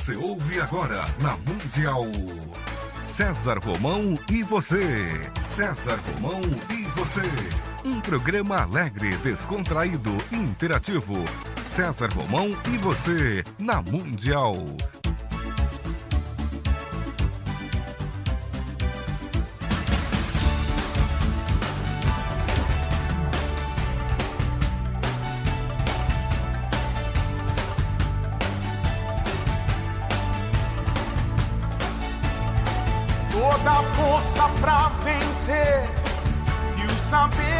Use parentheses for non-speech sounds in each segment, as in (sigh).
Você ouve agora na Mundial. César Romão e você. César Romão e você. Um programa alegre, descontraído e interativo. César Romão e você na Mundial.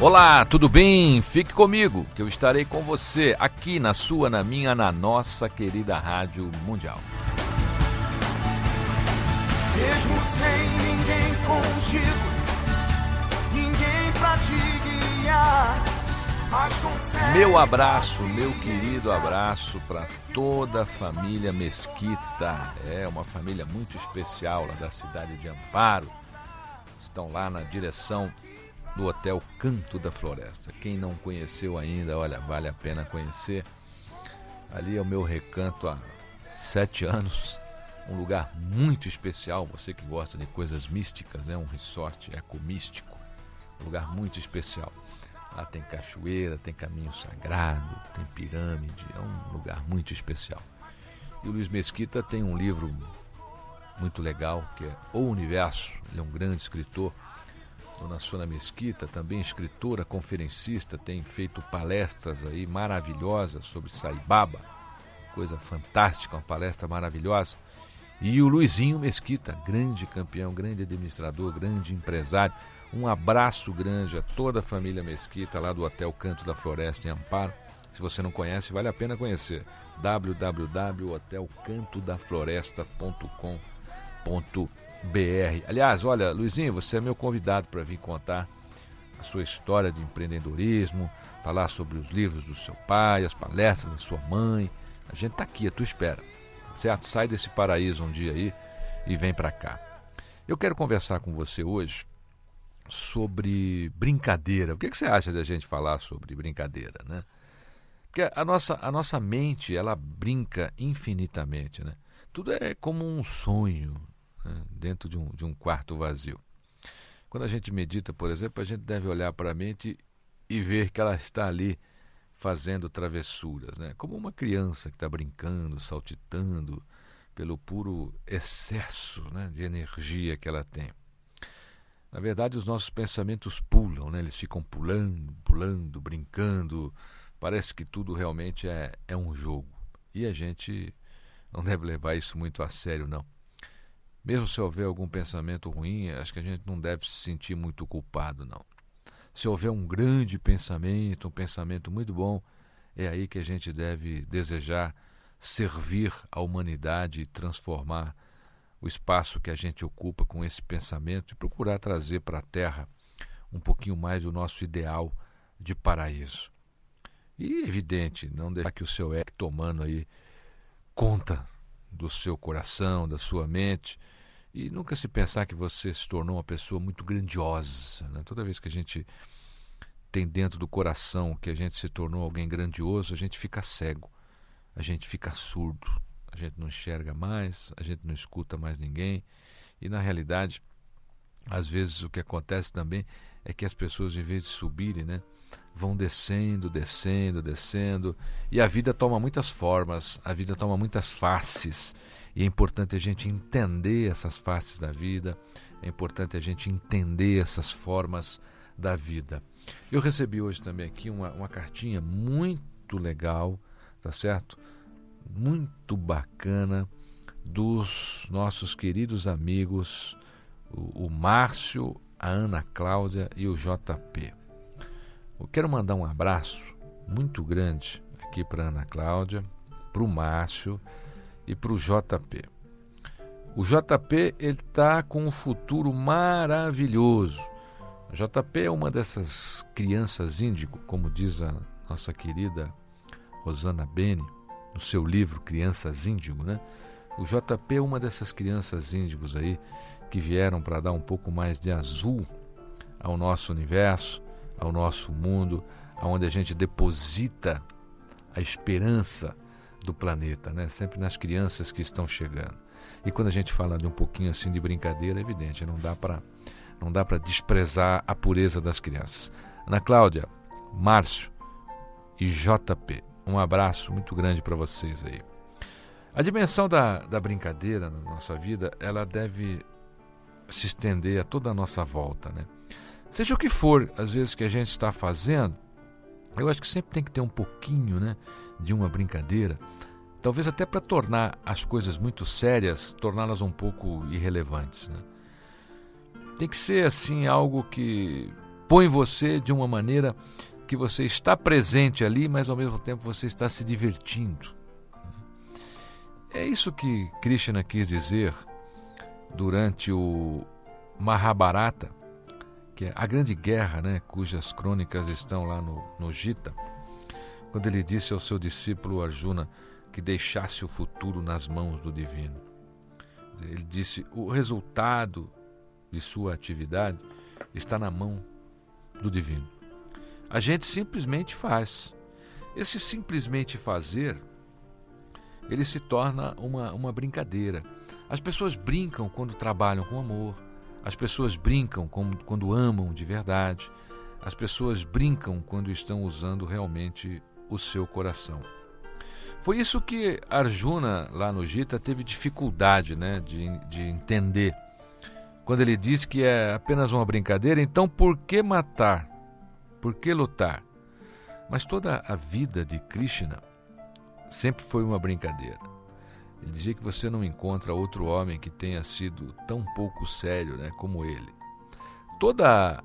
Olá, tudo bem? Fique comigo, que eu estarei com você aqui na sua, na minha, na nossa querida Rádio Mundial. Mesmo sem ninguém contigo, ninguém pra te guiar. Meu abraço, meu querido abraço para toda a família Mesquita. É uma família muito especial lá da cidade de Amparo. Estão lá na direção do Hotel Canto da Floresta. Quem não conheceu ainda, olha, vale a pena conhecer. Ali é o meu recanto há sete anos. Um lugar muito especial. Você que gosta de coisas místicas, é um resort ecomístico. Um lugar muito especial. Lá tem cachoeira, tem caminho sagrado, tem pirâmide. É um lugar muito especial. E o Luiz Mesquita tem um livro muito legal que é O Universo. Ele é um grande escritor. Dona Sônia Mesquita, também escritora, conferencista, tem feito palestras aí maravilhosas sobre Saibaba, coisa fantástica, uma palestra maravilhosa. E o Luizinho Mesquita, grande campeão, grande administrador, grande empresário. Um abraço grande a toda a família Mesquita lá do Hotel Canto da Floresta em Amparo. Se você não conhece, vale a pena conhecer. www.hotelcantodafloresta.com.br. Aliás, olha, Luizinho, você é meu convidado para vir contar a sua história de empreendedorismo, falar sobre os livros do seu pai, as palestras da sua mãe. A gente tá aqui, à tua espera. Certo? Sai desse paraíso um dia aí e vem para cá. Eu quero conversar com você hoje sobre brincadeira. O que, que você acha da gente falar sobre brincadeira, né? Porque a nossa, a nossa mente, ela brinca infinitamente, né? Tudo é como um sonho né? dentro de um, de um quarto vazio. Quando a gente medita, por exemplo, a gente deve olhar para a mente e ver que ela está ali fazendo travessuras, né? Como uma criança que está brincando, saltitando pelo puro excesso né, de energia que ela tem. Na verdade, os nossos pensamentos pulam, né? eles ficam pulando, pulando, brincando. Parece que tudo realmente é, é um jogo. E a gente não (laughs) deve levar isso muito a sério, não. Mesmo se houver algum pensamento ruim, acho que a gente não deve se sentir muito culpado, não. Se houver um grande pensamento, um pensamento muito bom, é aí que a gente deve desejar servir a humanidade e transformar o espaço que a gente ocupa com esse pensamento e procurar trazer para a Terra um pouquinho mais do nosso ideal de paraíso. E evidente, não deixar que o seu ego tomando aí conta do seu coração, da sua mente, e nunca se pensar que você se tornou uma pessoa muito grandiosa. Né? Toda vez que a gente tem dentro do coração que a gente se tornou alguém grandioso, a gente fica cego, a gente fica surdo, a gente não enxerga mais, a gente não escuta mais ninguém. E na realidade, às vezes o que acontece também é que as pessoas, em vez de subirem, né, vão descendo, descendo, descendo, e a vida toma muitas formas, a vida toma muitas faces, e é importante a gente entender essas faces da vida, é importante a gente entender essas formas da vida. Eu recebi hoje também aqui uma, uma cartinha muito legal, tá certo? Muito bacana dos nossos queridos amigos, o, o Márcio a Ana Cláudia e o JP. Eu quero mandar um abraço muito grande aqui para Ana Cláudia, para o Márcio e para o JP. O JP ele está com um futuro maravilhoso. O JP é uma dessas crianças índigo, como diz a nossa querida Rosana Beni, no seu livro Crianças Índigo, né? O JP é uma dessas crianças índigos aí que vieram para dar um pouco mais de azul ao nosso universo, ao nosso mundo, aonde a gente deposita a esperança do planeta, né? Sempre nas crianças que estão chegando. E quando a gente fala de um pouquinho assim de brincadeira, é evidente, não dá para não dá para desprezar a pureza das crianças. Ana Cláudia, Márcio e JP, um abraço muito grande para vocês aí. A dimensão da, da brincadeira na nossa vida, ela deve se estender a toda a nossa volta, né? Seja o que for, às vezes, que a gente está fazendo, eu acho que sempre tem que ter um pouquinho né, de uma brincadeira, talvez até para tornar as coisas muito sérias, torná-las um pouco irrelevantes. Né? Tem que ser assim algo que põe você de uma maneira que você está presente ali, mas ao mesmo tempo você está se divertindo. É isso que Krishna quis dizer durante o Mahabharata, que é a grande guerra, né, cujas crônicas estão lá no, no Gita, quando ele disse ao seu discípulo Arjuna que deixasse o futuro nas mãos do divino. Ele disse: o resultado de sua atividade está na mão do divino. A gente simplesmente faz. Esse simplesmente fazer, ele se torna uma, uma brincadeira. As pessoas brincam quando trabalham com amor, as pessoas brincam quando amam de verdade. As pessoas brincam quando estão usando realmente o seu coração. Foi isso que Arjuna, lá no Gita, teve dificuldade né, de, de entender. Quando ele diz que é apenas uma brincadeira, então por que matar? Por que lutar? Mas toda a vida de Krishna sempre foi uma brincadeira. Ele dizia que você não encontra outro homem que tenha sido tão pouco sério né, como ele. Toda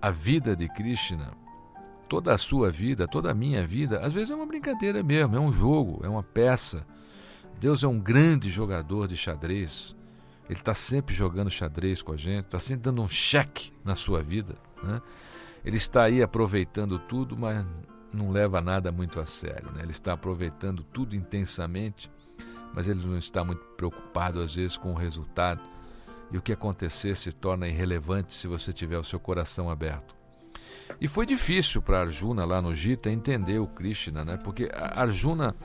a vida de Krishna, toda a sua vida, toda a minha vida, às vezes é uma brincadeira mesmo, é um jogo, é uma peça. Deus é um grande jogador de xadrez. Ele está sempre jogando xadrez com a gente, está sempre dando um cheque na sua vida. Né? Ele está aí aproveitando tudo, mas não leva nada muito a sério. Né? Ele está aproveitando tudo intensamente mas ele não está muito preocupado às vezes com o resultado. E o que acontecer se torna irrelevante se você tiver o seu coração aberto. E foi difícil para Arjuna lá no Gita entender o Krishna, né? Porque Arjuna,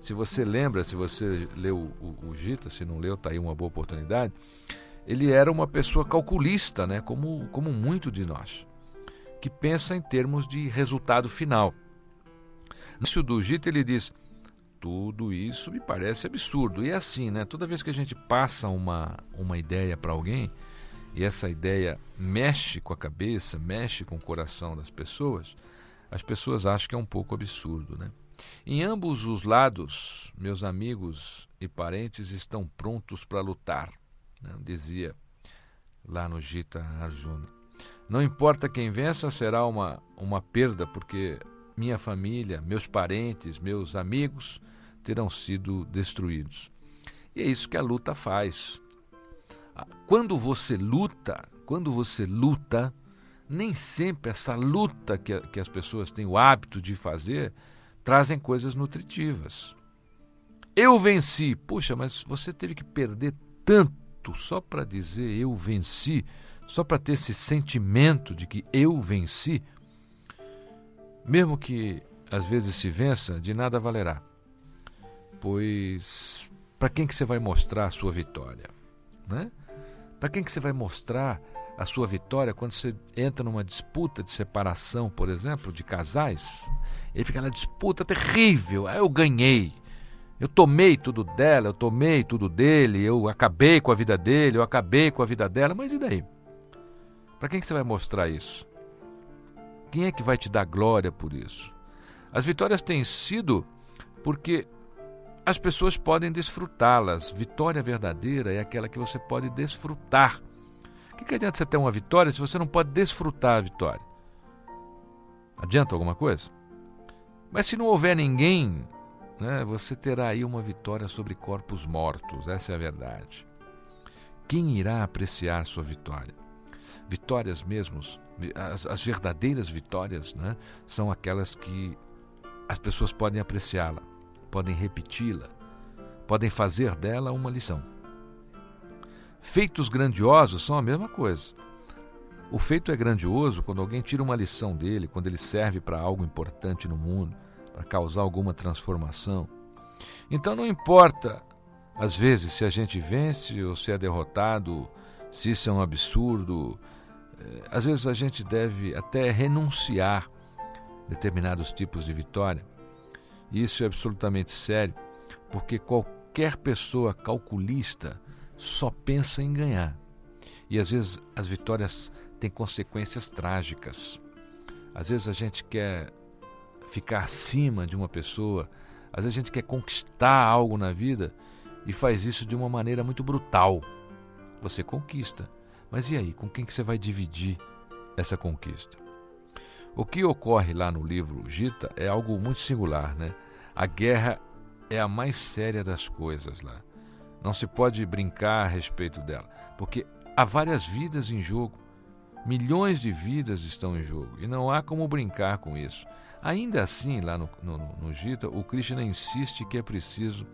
se você lembra, se você leu o, o Gita, se não leu, está aí uma boa oportunidade. Ele era uma pessoa calculista, né? Como, como muito de nós, que pensa em termos de resultado final. No início do Gita ele diz: tudo isso me parece absurdo. E é assim, né? Toda vez que a gente passa uma, uma ideia para alguém e essa ideia mexe com a cabeça, mexe com o coração das pessoas, as pessoas acham que é um pouco absurdo, né? Em ambos os lados, meus amigos e parentes estão prontos para lutar, né? dizia lá no Gita Arjuna. Não importa quem vença, será uma, uma perda, porque minha família, meus parentes, meus amigos terão sido destruídos. E é isso que a luta faz. Quando você luta, quando você luta, nem sempre essa luta que, que as pessoas têm o hábito de fazer trazem coisas nutritivas. Eu venci. Puxa, mas você teve que perder tanto só para dizer eu venci, só para ter esse sentimento de que eu venci. Mesmo que às vezes se vença, de nada valerá pois para quem que você vai mostrar a sua vitória? Né? Para quem que você vai mostrar a sua vitória quando você entra numa disputa de separação, por exemplo, de casais? Ele fica na disputa terrível, ah, eu ganhei, eu tomei tudo dela, eu tomei tudo dele, eu acabei com a vida dele, eu acabei com a vida dela, mas e daí? Para quem que você vai mostrar isso? Quem é que vai te dar glória por isso? As vitórias têm sido porque as pessoas podem desfrutá-las. Vitória verdadeira é aquela que você pode desfrutar. O que, que adianta você ter uma vitória se você não pode desfrutar a vitória? Adianta alguma coisa? Mas se não houver ninguém, né, você terá aí uma vitória sobre corpos mortos, essa é a verdade. Quem irá apreciar sua vitória? Vitórias mesmos, as, as verdadeiras vitórias, né, são aquelas que as pessoas podem apreciá-la, podem repeti-la, podem fazer dela uma lição. Feitos grandiosos são a mesma coisa. O feito é grandioso quando alguém tira uma lição dele, quando ele serve para algo importante no mundo, para causar alguma transformação. Então não importa, às vezes, se a gente vence ou se é derrotado, se isso é um absurdo. Eh, às vezes a gente deve até renunciar determinados tipos de vitória. Isso é absolutamente sério, porque qualquer pessoa calculista só pensa em ganhar. E às vezes as vitórias têm consequências trágicas. Às vezes a gente quer ficar acima de uma pessoa, às vezes a gente quer conquistar algo na vida e faz isso de uma maneira muito brutal. Você conquista, mas e aí? Com quem que você vai dividir essa conquista? O que ocorre lá no livro Gita é algo muito singular, né? A guerra é a mais séria das coisas lá. Não se pode brincar a respeito dela, porque há várias vidas em jogo. Milhões de vidas estão em jogo e não há como brincar com isso. Ainda assim, lá no, no, no Gita, o Krishna insiste que é preciso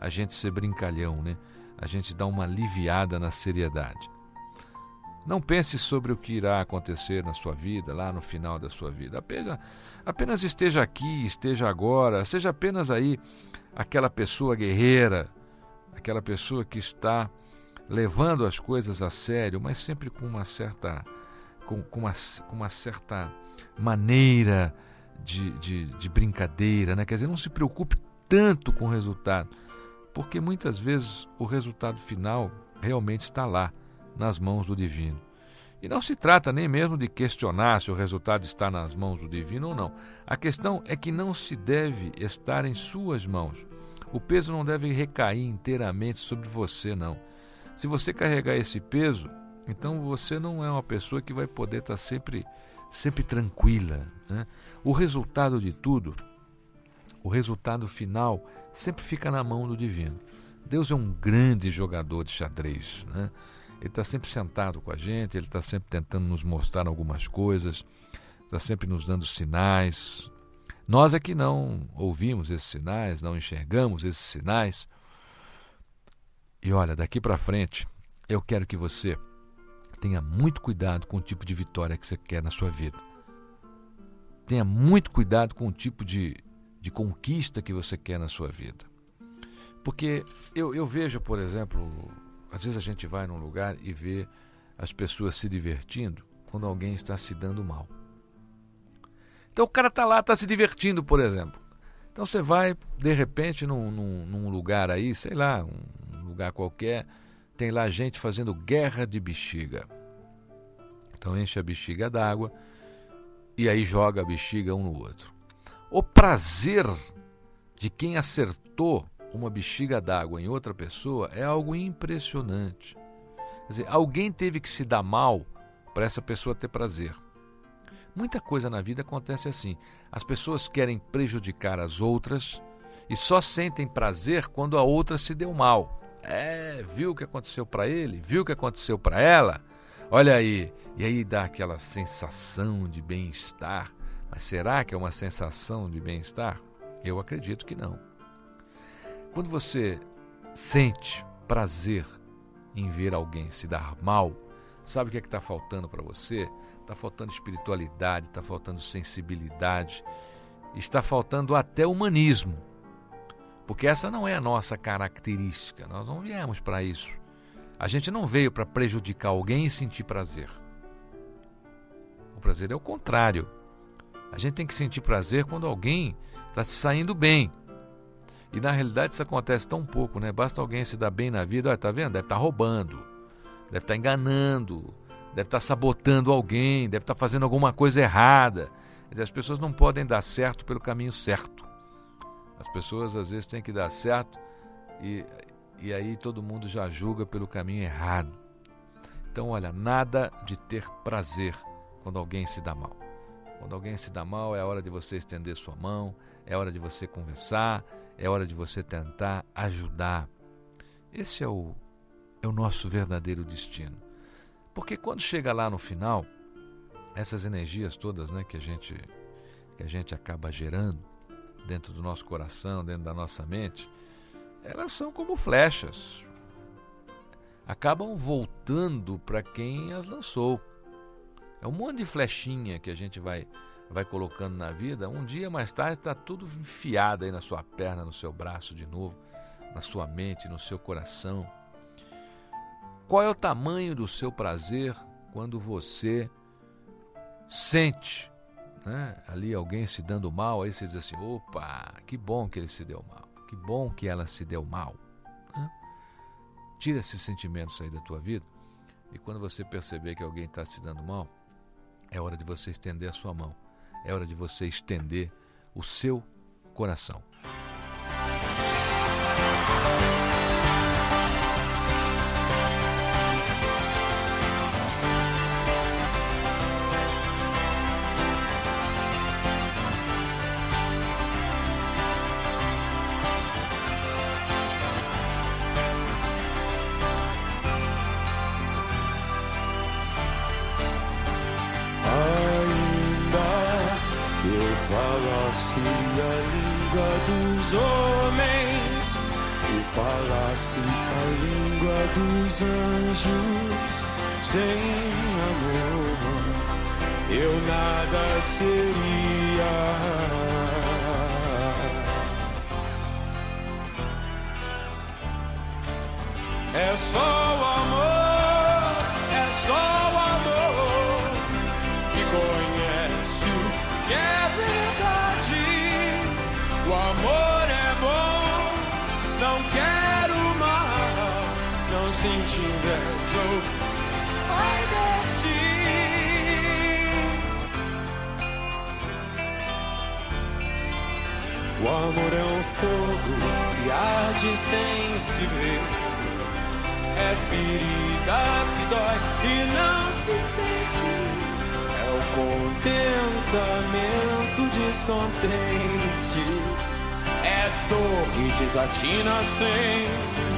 a gente ser brincalhão, né? a gente dar uma aliviada na seriedade. Não pense sobre o que irá acontecer na sua vida, lá no final da sua vida. Apenas, apenas esteja aqui, esteja agora, seja apenas aí aquela pessoa guerreira, aquela pessoa que está levando as coisas a sério, mas sempre com uma certa, com, com uma, com uma certa maneira de, de, de brincadeira, né? quer dizer, não se preocupe tanto com o resultado, porque muitas vezes o resultado final realmente está lá, nas mãos do divino. E não se trata nem mesmo de questionar se o resultado está nas mãos do divino ou não. A questão é que não se deve estar em suas mãos. O peso não deve recair inteiramente sobre você, não. Se você carregar esse peso, então você não é uma pessoa que vai poder estar sempre, sempre tranquila. Né? O resultado de tudo, o resultado final, sempre fica na mão do divino. Deus é um grande jogador de xadrez. Né? Ele está sempre sentado com a gente, ele está sempre tentando nos mostrar algumas coisas, está sempre nos dando sinais. Nós é que não ouvimos esses sinais, não enxergamos esses sinais. E olha, daqui para frente, eu quero que você tenha muito cuidado com o tipo de vitória que você quer na sua vida. Tenha muito cuidado com o tipo de, de conquista que você quer na sua vida. Porque eu, eu vejo, por exemplo, às vezes a gente vai num lugar e vê as pessoas se divertindo quando alguém está se dando mal. Então o cara está lá, está se divertindo, por exemplo. Então você vai, de repente, num, num, num, lugar aí, sei lá, um lugar qualquer, tem lá gente fazendo guerra de bexiga. Então enche a bexiga d'água e aí joga a bexiga um no outro. O prazer de quem acertou uma bexiga d'água em outra pessoa é algo impressionante. Quer dizer, alguém teve que se dar mal para essa pessoa ter prazer. Muita coisa na vida acontece assim. As pessoas querem prejudicar as outras e só sentem prazer quando a outra se deu mal. É, viu o que aconteceu para ele? Viu o que aconteceu para ela? Olha aí, e aí dá aquela sensação de bem-estar. Mas será que é uma sensação de bem-estar? Eu acredito que não. Quando você sente prazer em ver alguém se dar mal, sabe o que é está faltando para você? Está faltando espiritualidade, está faltando sensibilidade, está faltando até humanismo. Porque essa não é a nossa característica, nós não viemos para isso. A gente não veio para prejudicar alguém e sentir prazer. O prazer é o contrário. A gente tem que sentir prazer quando alguém está se saindo bem. E na realidade isso acontece tão pouco, né? Basta alguém se dar bem na vida, olha, tá vendo? Deve estar tá roubando, deve estar tá enganando, deve estar tá sabotando alguém, deve estar tá fazendo alguma coisa errada. As pessoas não podem dar certo pelo caminho certo. As pessoas às vezes têm que dar certo e, e aí todo mundo já julga pelo caminho errado. Então, olha, nada de ter prazer quando alguém se dá mal. Quando alguém se dá mal, é hora de você estender sua mão, é hora de você conversar, é hora de você tentar ajudar. Esse é o, é o nosso verdadeiro destino. Porque quando chega lá no final, essas energias todas né, que, a gente, que a gente acaba gerando dentro do nosso coração, dentro da nossa mente, elas são como flechas. Acabam voltando para quem as lançou. É um monte de flechinha que a gente vai vai colocando na vida. Um dia mais tarde está tudo enfiado aí na sua perna, no seu braço de novo, na sua mente, no seu coração. Qual é o tamanho do seu prazer quando você sente né, ali alguém se dando mal? Aí você diz assim: opa, que bom que ele se deu mal, que bom que ela se deu mal. Né? Tira esses sentimentos aí da tua vida e quando você perceber que alguém está se dando mal, é hora de você estender a sua mão, é hora de você estender o seu coração. Dos anjos sem amor eu nada seria. É só o amor, O amor é um fogo que arde sem se ver. É ferida que dói e não se sente. É o contentamento descontente. É dor que desatina sem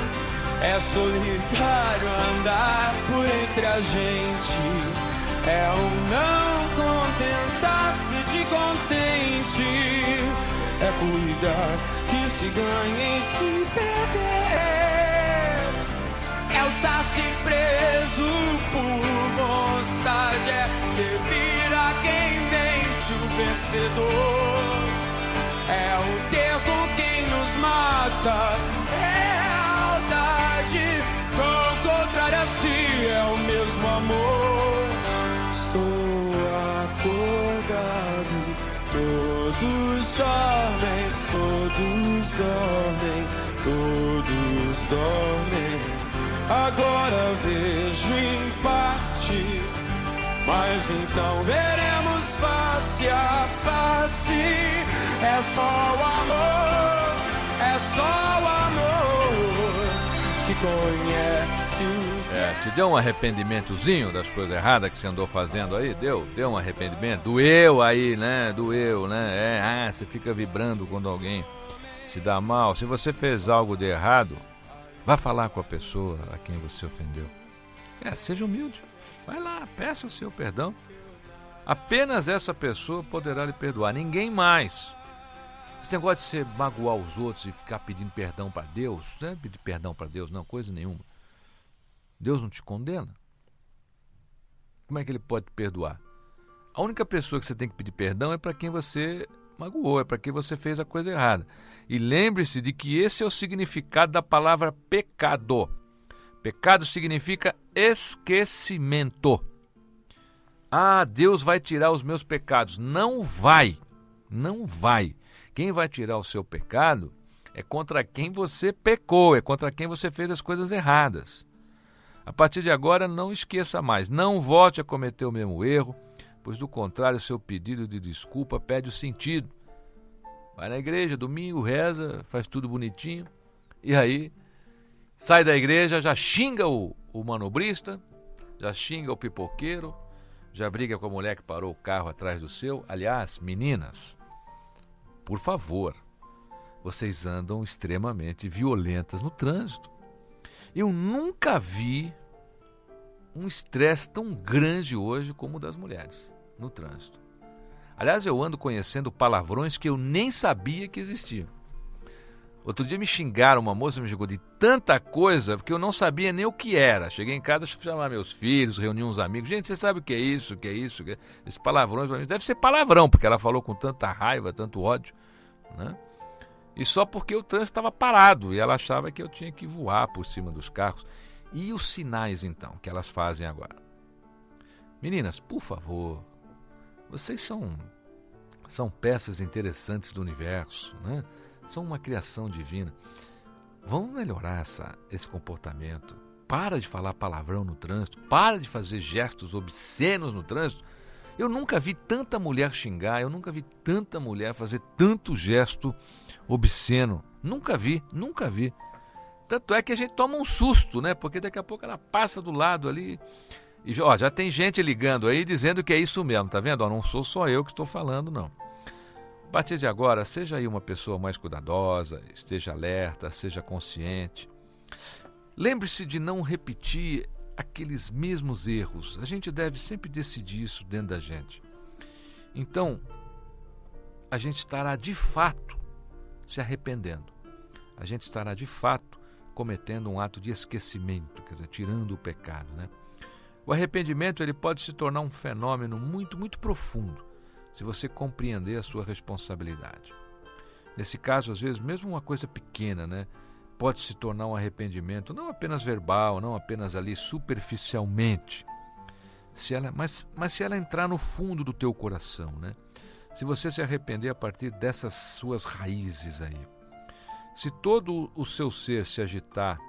é solitário andar por entre a gente. É o não contentar-se de contente. É cuidar que se ganha e se perder. É o estar-se preso por vontade. É servir a quem vence o vencedor. É o ter com quem nos mata. É assim é o mesmo amor. Estou acordado, todos dormem, todos dormem, todos dormem. Agora vejo em parte, mas então veremos face a face. É só o amor, é só o amor que conhece. Te deu um arrependimentozinho das coisas erradas que você andou fazendo aí? Deu? Deu um arrependimento? Doeu aí, né? Doeu, né? É, ah, você fica vibrando quando alguém se dá mal. Se você fez algo de errado, vá falar com a pessoa a quem você ofendeu. É, seja humilde. Vai lá, peça o seu perdão. Apenas essa pessoa poderá lhe perdoar, ninguém mais. Esse negócio de você magoar os outros e ficar pedindo perdão para Deus, não é pedir perdão para Deus, não, coisa nenhuma. Deus não te condena. Como é que ele pode te perdoar? A única pessoa que você tem que pedir perdão é para quem você magoou, é para quem você fez a coisa errada. E lembre-se de que esse é o significado da palavra pecado. Pecado significa esquecimento. Ah, Deus vai tirar os meus pecados. Não vai. Não vai. Quem vai tirar o seu pecado é contra quem você pecou, é contra quem você fez as coisas erradas. A partir de agora, não esqueça mais, não volte a cometer o mesmo erro, pois do contrário, seu pedido de desculpa perde o sentido. Vai na igreja, domingo, reza, faz tudo bonitinho, e aí sai da igreja, já xinga o, o manobrista, já xinga o pipoqueiro, já briga com a mulher que parou o carro atrás do seu. Aliás, meninas, por favor, vocês andam extremamente violentas no trânsito. Eu nunca vi um estresse tão grande hoje como o das mulheres no trânsito. Aliás, eu ando conhecendo palavrões que eu nem sabia que existiam. Outro dia me xingaram, uma moça me xingou de tanta coisa, porque eu não sabia nem o que era. Cheguei em casa, chamar meus filhos, reuni uns amigos. Gente, você sabe o que é isso, o que é isso? Que é... Esses palavrões, deve ser palavrão, porque ela falou com tanta raiva, tanto ódio. Né? E só porque o trânsito estava parado e ela achava que eu tinha que voar por cima dos carros. E os sinais, então, que elas fazem agora? Meninas, por favor, vocês são, são peças interessantes do universo, né? são uma criação divina. Vamos melhorar essa, esse comportamento. Para de falar palavrão no trânsito, para de fazer gestos obscenos no trânsito. Eu nunca vi tanta mulher xingar, eu nunca vi tanta mulher fazer tanto gesto obsceno. Nunca vi, nunca vi. Tanto é que a gente toma um susto, né? Porque daqui a pouco ela passa do lado ali. E ó, já tem gente ligando aí dizendo que é isso mesmo, tá vendo? Ó, não sou só eu que estou falando, não. A partir de agora, seja aí uma pessoa mais cuidadosa, esteja alerta, seja consciente. Lembre-se de não repetir aqueles mesmos erros. A gente deve sempre decidir isso dentro da gente. Então, a gente estará de fato se arrependendo. A gente estará de fato cometendo um ato de esquecimento, quer dizer, tirando o pecado, né? O arrependimento ele pode se tornar um fenômeno muito, muito profundo se você compreender a sua responsabilidade. Nesse caso, às vezes, mesmo uma coisa pequena, né, pode se tornar um arrependimento, não apenas verbal, não apenas ali superficialmente, se ela, mas, mas se ela entrar no fundo do teu coração, né? Se você se arrepender a partir dessas suas raízes aí, se todo o seu ser se agitar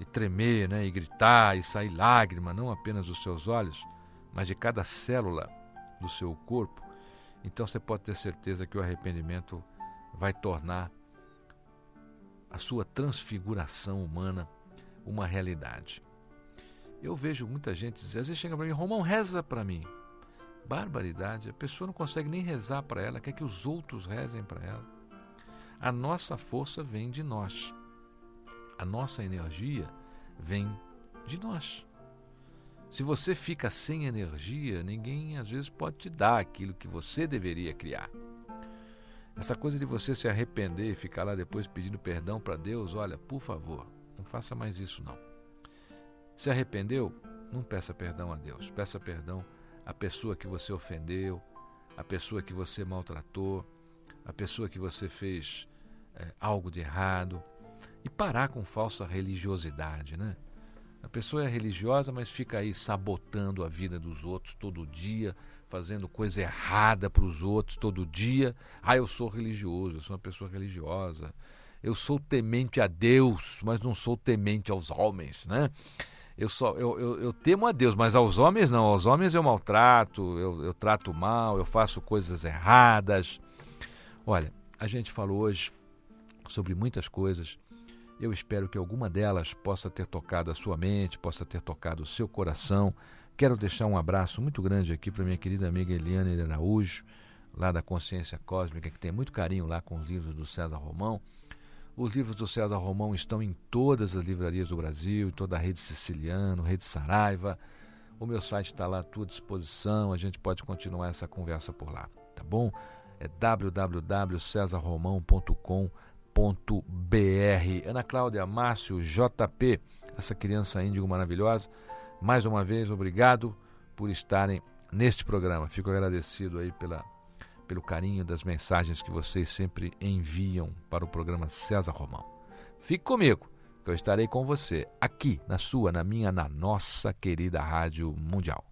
e tremer, né, e gritar e sair lágrima, não apenas dos seus olhos, mas de cada célula do seu corpo, então você pode ter certeza que o arrependimento vai tornar a sua transfiguração humana uma realidade. Eu vejo muita gente dizer, às vezes chega para mim, Romão, reza para mim. Barbaridade, a pessoa não consegue nem rezar para ela, quer que os outros rezem para ela. A nossa força vem de nós. A nossa energia vem de nós. Se você fica sem energia, ninguém às vezes pode te dar aquilo que você deveria criar. Essa coisa de você se arrepender e ficar lá depois pedindo perdão para Deus, olha, por favor, não faça mais isso não. Se arrependeu, não peça perdão a Deus, peça perdão à pessoa que você ofendeu, à pessoa que você maltratou, à pessoa que você fez é, algo de errado e parar com falsa religiosidade, né? A pessoa é religiosa, mas fica aí sabotando a vida dos outros todo dia, fazendo coisa errada para os outros todo dia. Ah, eu sou religioso, eu sou uma pessoa religiosa. Eu sou temente a Deus, mas não sou temente aos homens, né? Eu, só, eu, eu, eu temo a Deus, mas aos homens não. Aos homens eu maltrato, eu, eu trato mal, eu faço coisas erradas. Olha, a gente falou hoje sobre muitas coisas eu espero que alguma delas possa ter tocado a sua mente, possa ter tocado o seu coração. Quero deixar um abraço muito grande aqui para minha querida amiga Eliane Araújo, lá da Consciência Cósmica, que tem muito carinho lá com os livros do César Romão. Os livros do César Romão estão em todas as livrarias do Brasil, em toda a rede Siciliano, rede Saraiva. O meu site está lá à tua disposição, a gente pode continuar essa conversa por lá, tá bom? É www.cesarromão.com.br br Ana Cláudia, Márcio, JP, essa criança índigo maravilhosa, mais uma vez, obrigado por estarem neste programa. Fico agradecido aí pela, pelo carinho das mensagens que vocês sempre enviam para o programa César Romão. Fique comigo, que eu estarei com você aqui na sua, na minha, na nossa querida Rádio Mundial.